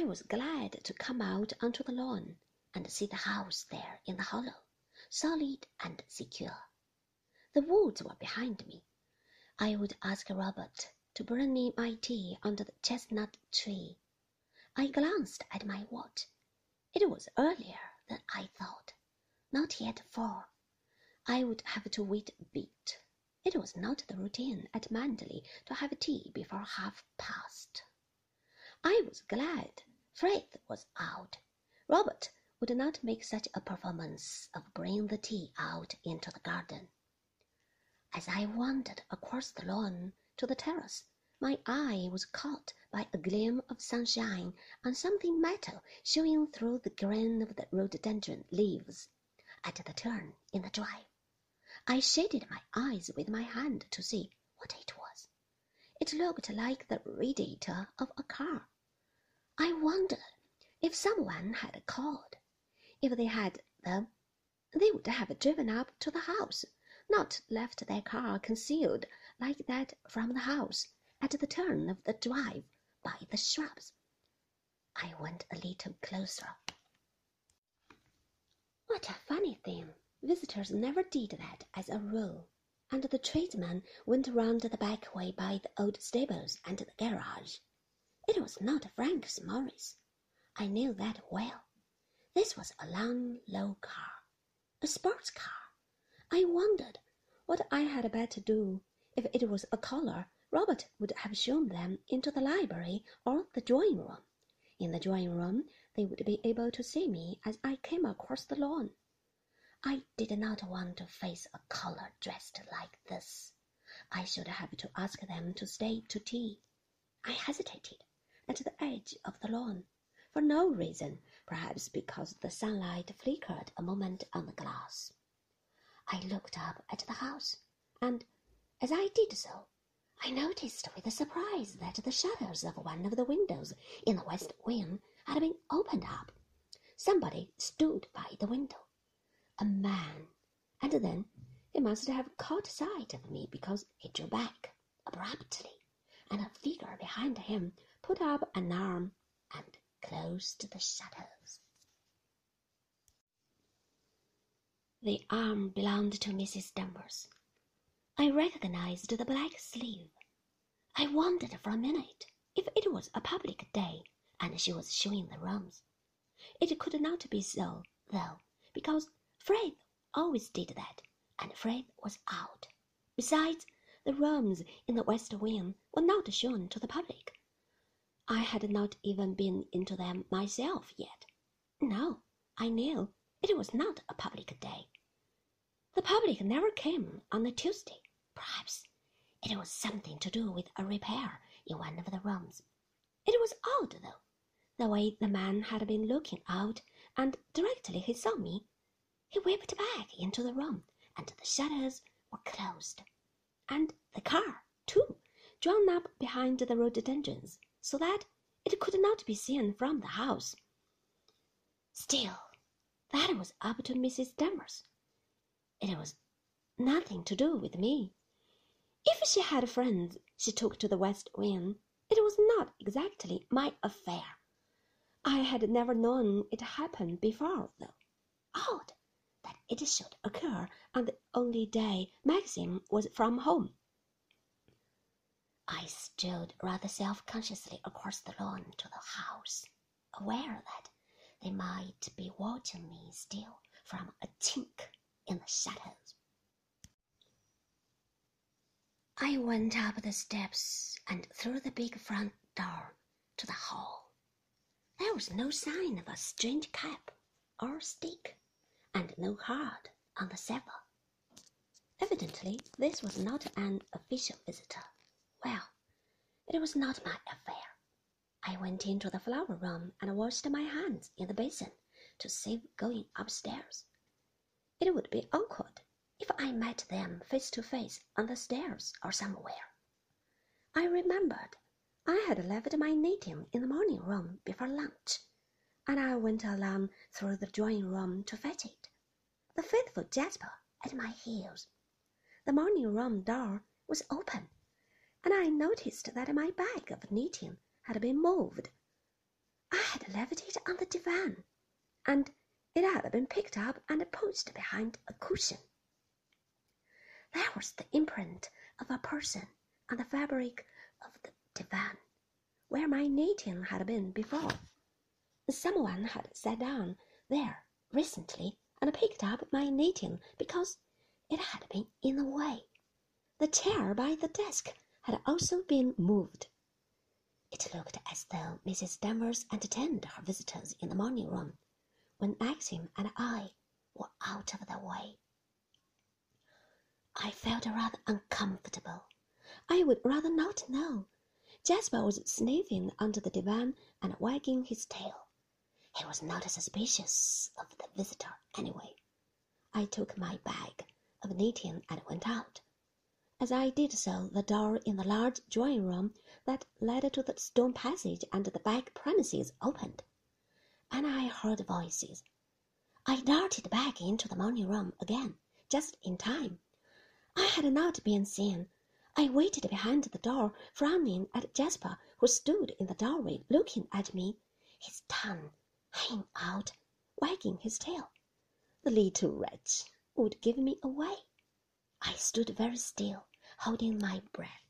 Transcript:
I was glad to come out onto the lawn and see the house there in the hollow, solid and secure. The woods were behind me. I would ask Robert to bring me my tea under the chestnut tree. I glanced at my watch. It was earlier than I thought, not yet four. I would have to wait a bit. It was not the routine at Manderley to have tea before half past. I was glad Frith was out. Robert would not make such a performance of bringing the tea out into the garden. As I wandered across the lawn to the terrace, my eye was caught by a gleam of sunshine on something metal showing through the green of the rhododendron leaves at the turn in the drive. I shaded my eyes with my hand to see what it was. It looked like the radiator of a car. I wonder if someone had called. If they had, them, they would have driven up to the house, not left their car concealed like that from the house at the turn of the drive by the shrubs. I went a little closer. What a funny thing! Visitors never did that as a rule, and the tradesman went round the back way by the old stables and the garage. It was not Frank Morris. I knew that well. This was a long, low car, a sports car. I wondered what I had better do. If it was a caller, Robert would have shown them into the library or the drawing room. In the drawing room they would be able to see me as I came across the lawn. I did not want to face a caller dressed like this. I should have to ask them to stay to tea. I hesitated at the edge of the lawn, for no reason, perhaps because the sunlight flickered a moment on the glass. I looked up at the house, and as I did so, I noticed with a surprise that the shutters of one of the windows in the west wing had been opened up. Somebody stood by the window. A man. And then he must have caught sight of me because he drew back abruptly, and a figure behind him put up an arm and closed the shutters. The arm belonged to Mrs. Danvers. I recognized the black sleeve. I wondered for a minute if it was a public day and she was showing the rooms. It could not be so, though, because Frith always did that, and Frith was out. Besides, the rooms in the west wing were not shown to the public. I had not even been into them myself yet. No, I knew it was not a public day. The public never came on a Tuesday. Perhaps it was something to do with a repair in one of the rooms. It was odd, though, the way the man had been looking out, and directly he saw me, he whipped back into the room, and the shutters were closed, and the car, too, drawn up behind the rhododendrons, so that it could not be seen from the house. Still, that was up to Mrs. Danvers. It was nothing to do with me. If she had friends she took to the west wing, it was not exactly my affair. I had never known it happen before, though. Odd it should occur on the only day Maxim was from home. I strolled rather self-consciously across the lawn to the house, aware that they might be watching me still from a chink in the shadows. I went up the steps and through the big front door to the hall. There was no sign of a strange cap or stick, and no card on the settle. Evidently, this was not an official visitor. Well, it was not my affair. I went into the flower room and washed my hands in the basin to save going upstairs. It would be awkward if I met them face to face on the stairs or somewhere. I remembered I had left my knitting in the morning room before lunch, and I went along through the drawing room to fetch it, the faithful Jasper at my heels. The morning room door was open, and I noticed that my bag of knitting had been moved. I had left it on the divan, and it had been picked up and pushed behind a cushion. There was the imprint of a person on the fabric of the divan, where my knitting had been before. Someone had sat down there recently and picked up my knitting because it had been in the way. The chair by the desk had also been moved. It looked as though Mrs. Danvers entertained her visitors in the morning room when Maxim and I were out of the way. I felt rather uncomfortable. I would rather not know. Jasper was sniffing under the divan and wagging his tail. He was not suspicious of the visitor, anyway. I took my bag of knitting and went out. As I did so, the door in the large drawing room that led to the stone passage and the back premises opened, and I heard voices. I darted back into the morning room again, just in time. I had not been seen. I waited behind the door, frowning at Jasper, who stood in the doorway looking at me, his tongue hanging out, wagging his tail. The little wretch would give me away. I stood very still, holding my breath.